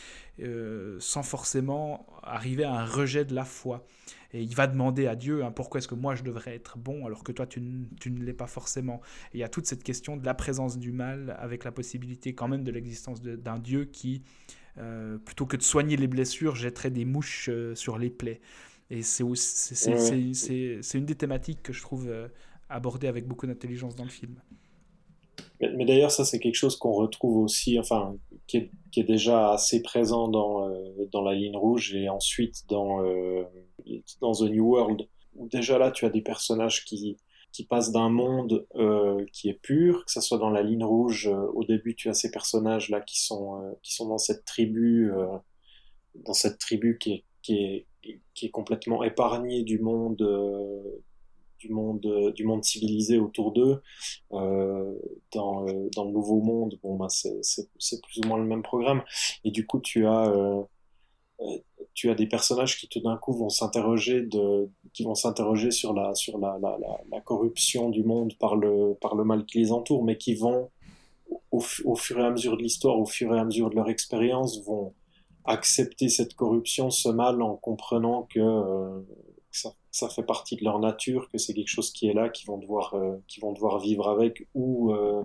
euh, sans forcément arriver à un rejet de la foi. Et il va demander à Dieu hein, pourquoi est-ce que moi je devrais être bon alors que toi tu, tu ne l'es pas forcément? Et il y a toute cette question de la présence du mal avec la possibilité quand même de l'existence d'un Dieu qui, euh, plutôt que de soigner les blessures, jetterait des mouches sur les plaies. Et c'est une des thématiques que je trouve euh, abordée avec beaucoup d'intelligence dans le film. Mais, d'ailleurs, ça, c'est quelque chose qu'on retrouve aussi, enfin, qui est, qui est, déjà assez présent dans, euh, dans La Ligne Rouge et ensuite dans, euh, dans The New World, où déjà là, tu as des personnages qui, qui passent d'un monde qui est pur, que ce soit dans La Ligne Rouge, au début, tu as ces personnages-là qui, sont qui sont dans cette tribu, dans cette tribu qui est, qui est, qui est complètement épargné du monde euh, du monde euh, du monde civilisé autour d'eux euh, dans, dans le nouveau monde. Bon bah c'est plus ou moins le même programme. Et du coup tu as tu as des personnages qui tout d'un coup vont s'interroger qui vont s'interroger sur la sur la, la, corruption du monde par le par le mal qui les entoure mais qui vont au, fur et à mesure de l'histoire au fur et à mesure de leur expérience vont accepter cette corruption, ce mal, en comprenant que, euh, ça, ça, fait partie de leur nature, que c'est quelque chose qui est là, qu'ils vont devoir, euh, vont devoir vivre avec ou, euh,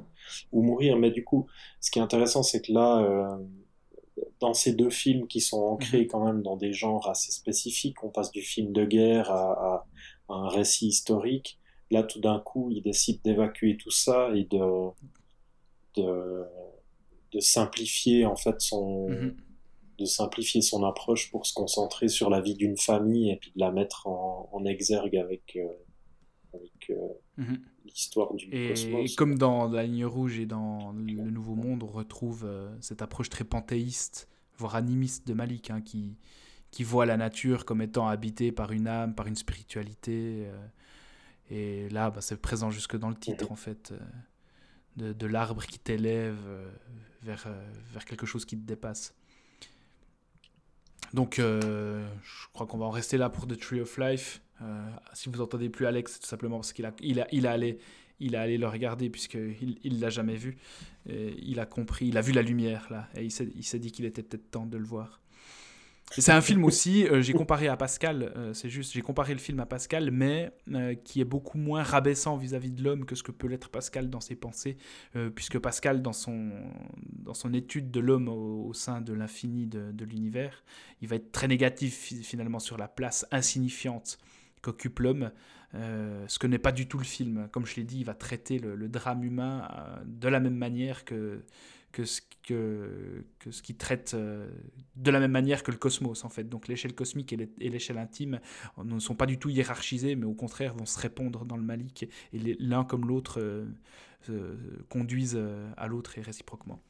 ou mourir. Mais du coup, ce qui est intéressant, c'est que là, euh, dans ces deux films qui sont ancrés mhm. quand même dans des genres assez spécifiques, on passe du film de guerre à, à, un récit historique. Là, tout d'un coup, ils décident d'évacuer tout ça et de, de, de simplifier en fait son, mhm de simplifier son approche pour se concentrer sur la vie d'une famille et puis de la mettre en, exergue avec, euh, avec euh, mhm. L'histoire du et, cosmos. Et comme dans La ligne rouge et dans Le Nouveau Monde, on retrouve euh, cette approche très panthéiste, voire animiste de Malik, hein, qui, qui voit la nature comme étant habitée par une âme, par une spiritualité. et là, bah, c'est présent jusque dans le titre, mhm. en fait de, de l'arbre qui t'élève euh, vers, euh, vers quelque chose qui te dépasse. Donc, euh, je crois qu'on va en rester là pour The Tree of Life. Euh, si vous entendez plus Alex, c'est tout simplement parce qu'il a, il a, il a allé, il a allé le regarder puisqu'il il l'a jamais vu. Il a compris, il a vu la lumière là, et il s'est, dit qu'il était peut-être temps de le voir. C'est un film aussi, euh, j'ai comparé à Pascal, euh, c'est juste, j'ai comparé le film à Pascal, mais qui est beaucoup moins rabaissant vis-à-vis de l'homme que ce que peut l'être Pascal dans ses pensées, puisque Pascal, dans son, dans son étude de l'homme au, sein de l'infini de, l'univers, il va être très négatif fi- finalement sur la place insignifiante qu'occupe l'homme, euh, ce que n'est pas du tout le film. Comme je l'ai dit, il va traiter le, drame humain euh, de la même manière que, que, ce, que, ce qui traite euh, de la même manière que le cosmos en fait. Donc l'échelle cosmique et l'é- et l'échelle intime ne sont pas du tout hiérarchisées, mais au contraire vont se répondre dans le Malik et l'un comme l'autre conduisent à l'autre et réciproquement.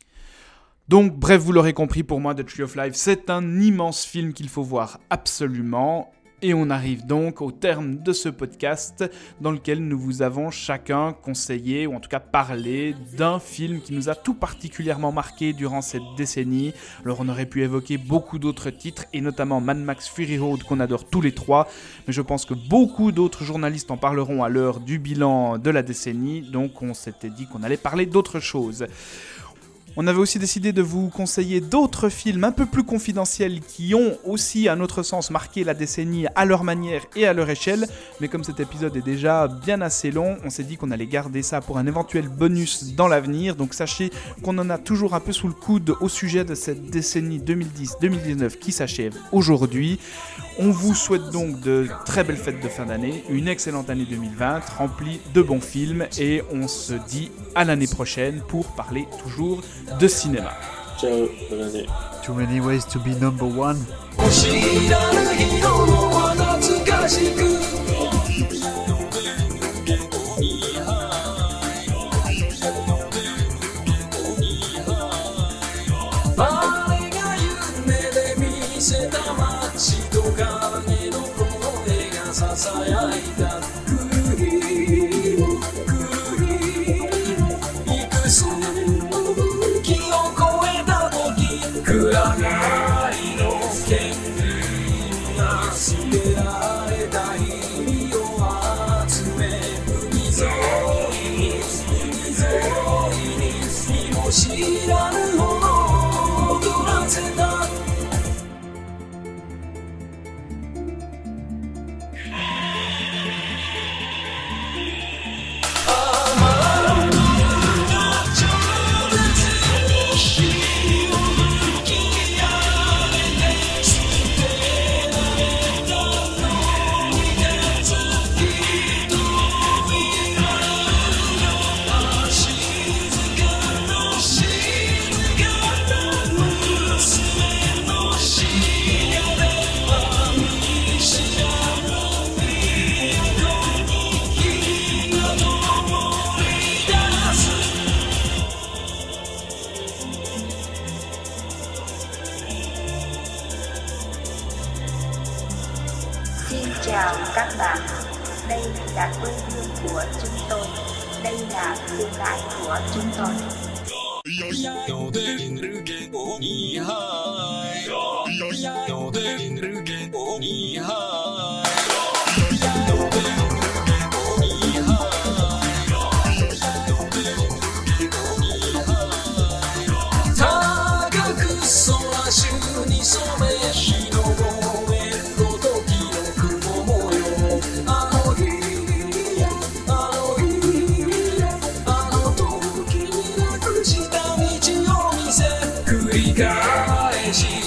Donc, bref, vous l'aurez compris, pour moi, The Tree of Life, c'est un immense film qu'il faut voir absolument. Et on arrive donc au terme de ce podcast dans lequel nous vous avons chacun conseillé, ou en tout cas parlé, d'un film qui nous a tout particulièrement marqué durant cette décennie. Alors on aurait pu évoquer beaucoup d'autres titres, et notamment Mad Max Fury Road qu'on adore tous les trois, mais je pense que beaucoup d'autres journalistes en parleront à l'heure du bilan de la décennie, donc on s'était dit qu'on allait parler d'autre chose. On avait aussi décidé de vous conseiller d'autres films un peu plus confidentiels qui ont aussi, à notre sens, marqué la décennie à leur manière et à leur échelle. Mais comme cet épisode est déjà bien assez long, on s'est dit qu'on allait garder ça pour un éventuel bonus dans l'avenir. Donc sachez qu'on en a toujours un peu sous le coude au sujet de cette décennie 2010-2019 qui s'achève aujourd'hui. On vous souhaite donc de très belles fêtes de fin d'année, une excellente année 2020 remplie de bons films et on se dit à l'année prochaine pour parler toujours de cinéma. Ciao, bonne année. Too many ways to be number one. 知 good on earth. 繰り返し